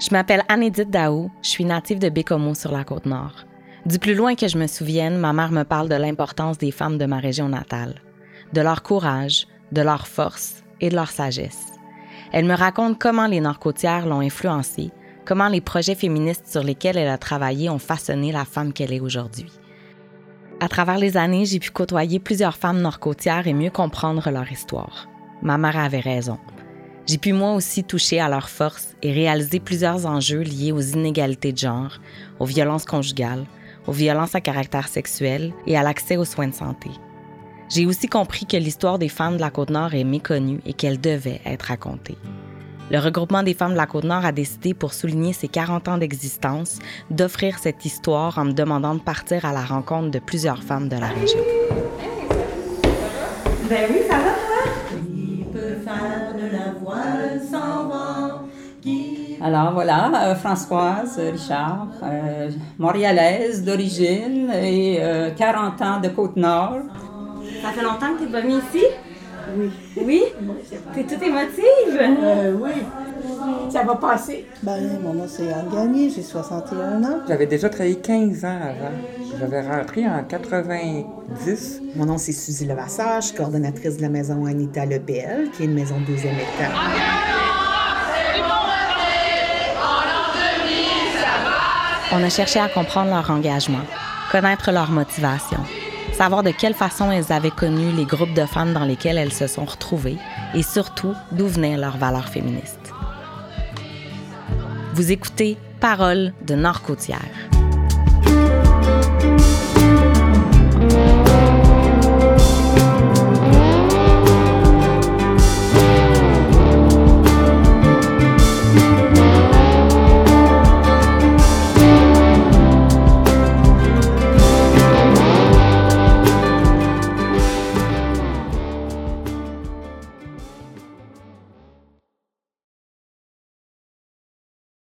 Je m'appelle Anne-Édith Daou, je suis native de Bécomo sur la côte nord. Du plus loin que je me souvienne, ma mère me parle de l'importance des femmes de ma région natale, de leur courage, de leur force et de leur sagesse. Elle me raconte comment les nord-côtières l'ont influencée, comment les projets féministes sur lesquels elle a travaillé ont façonné la femme qu'elle est aujourd'hui. À travers les années, j'ai pu côtoyer plusieurs femmes nord-côtières et mieux comprendre leur histoire. Ma mère avait raison. J'ai pu moi aussi toucher à leur force et réaliser plusieurs enjeux liés aux inégalités de genre, aux violences conjugales, aux violences à caractère sexuel et à l'accès aux soins de santé. J'ai aussi compris que l'histoire des femmes de la Côte-Nord est méconnue et qu'elle devait être racontée. Le regroupement des femmes de la Côte-Nord a décidé, pour souligner ses 40 ans d'existence, d'offrir cette histoire en me demandant de partir à la rencontre de plusieurs femmes de la région. Ben Alors voilà, euh, Françoise Richard, euh, montréalaise d'origine et 40 euh, ans de Côte-Nord. Ça fait longtemps que tu es venue ici? Oui. Oui? T'es toute émotive? oui. Ça va passer. Ben, mon nom c'est Anne Gagné, j'ai 61 ans. J'avais déjà travaillé 15 ans avant. J'avais rentré en 90. Mon nom c'est Suzy Levasseur, je suis coordonnatrice de la maison Anita Lebel, qui est une maison de deuxième étage. On a cherché à comprendre leur engagement, connaître leur motivation, savoir de quelle façon elles avaient connu les groupes de femmes dans lesquels elles se sont retrouvées et surtout d'où venaient leurs valeurs féministes. Vous écoutez Paroles de Nord-Côtière.